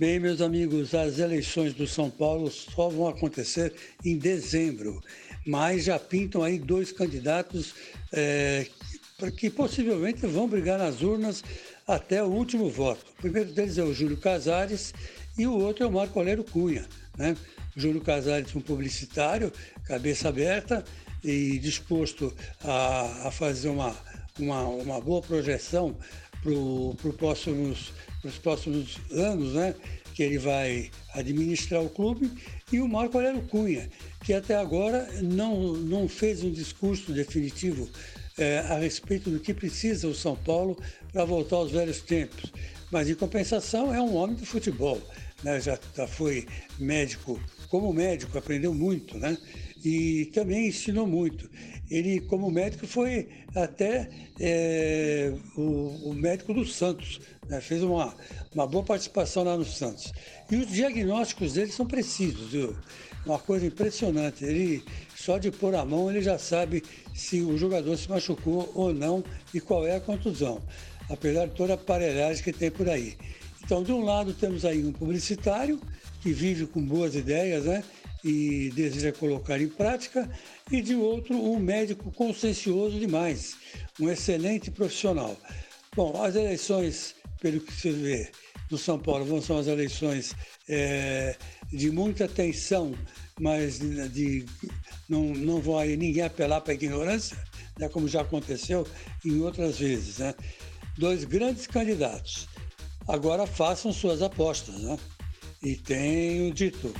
Bem, meus amigos, as eleições do São Paulo só vão acontecer em dezembro, mas já pintam aí dois candidatos é, que possivelmente vão brigar nas urnas até o último voto. O primeiro deles é o Júlio Casares e o outro é o Marco Aurélio Cunha. Né? Júlio Casares, um publicitário, cabeça aberta e disposto a, a fazer uma, uma, uma boa projeção para pro próximos nos próximos anos, né? que ele vai administrar o clube, e o Marco Aurélio Cunha, que até agora não, não fez um discurso definitivo é, a respeito do que precisa o São Paulo para voltar aos velhos tempos. Mas, em compensação, é um homem do futebol. Né? Já, já foi médico, como médico, aprendeu muito, né? e também ensinou muito. Ele, como médico, foi até é, o, o, médico do Santos, né? fez uma, uma boa participação lá no Santos. E os diagnósticos dele são precisos, viu? uma coisa impressionante. Ele, só de pôr a mão, ele já sabe se o jogador se machucou ou não e qual é a contusão, apesar de toda a aparelhagem que tem por aí. Então, de um lado, temos aí um publicitário que vive com boas ideias, né? e deseja colocar em prática, e de outro, um médico consciencioso demais, um excelente profissional. Bom, as eleições, pelo que se vê no São Paulo, vão ser as eleições é, de muita tensão, mas de, de, não, não vai ninguém apelar para a ignorância, né, como já aconteceu em outras vezes. Né? Dois grandes candidatos. Agora façam suas apostas. Né? E tenho dito.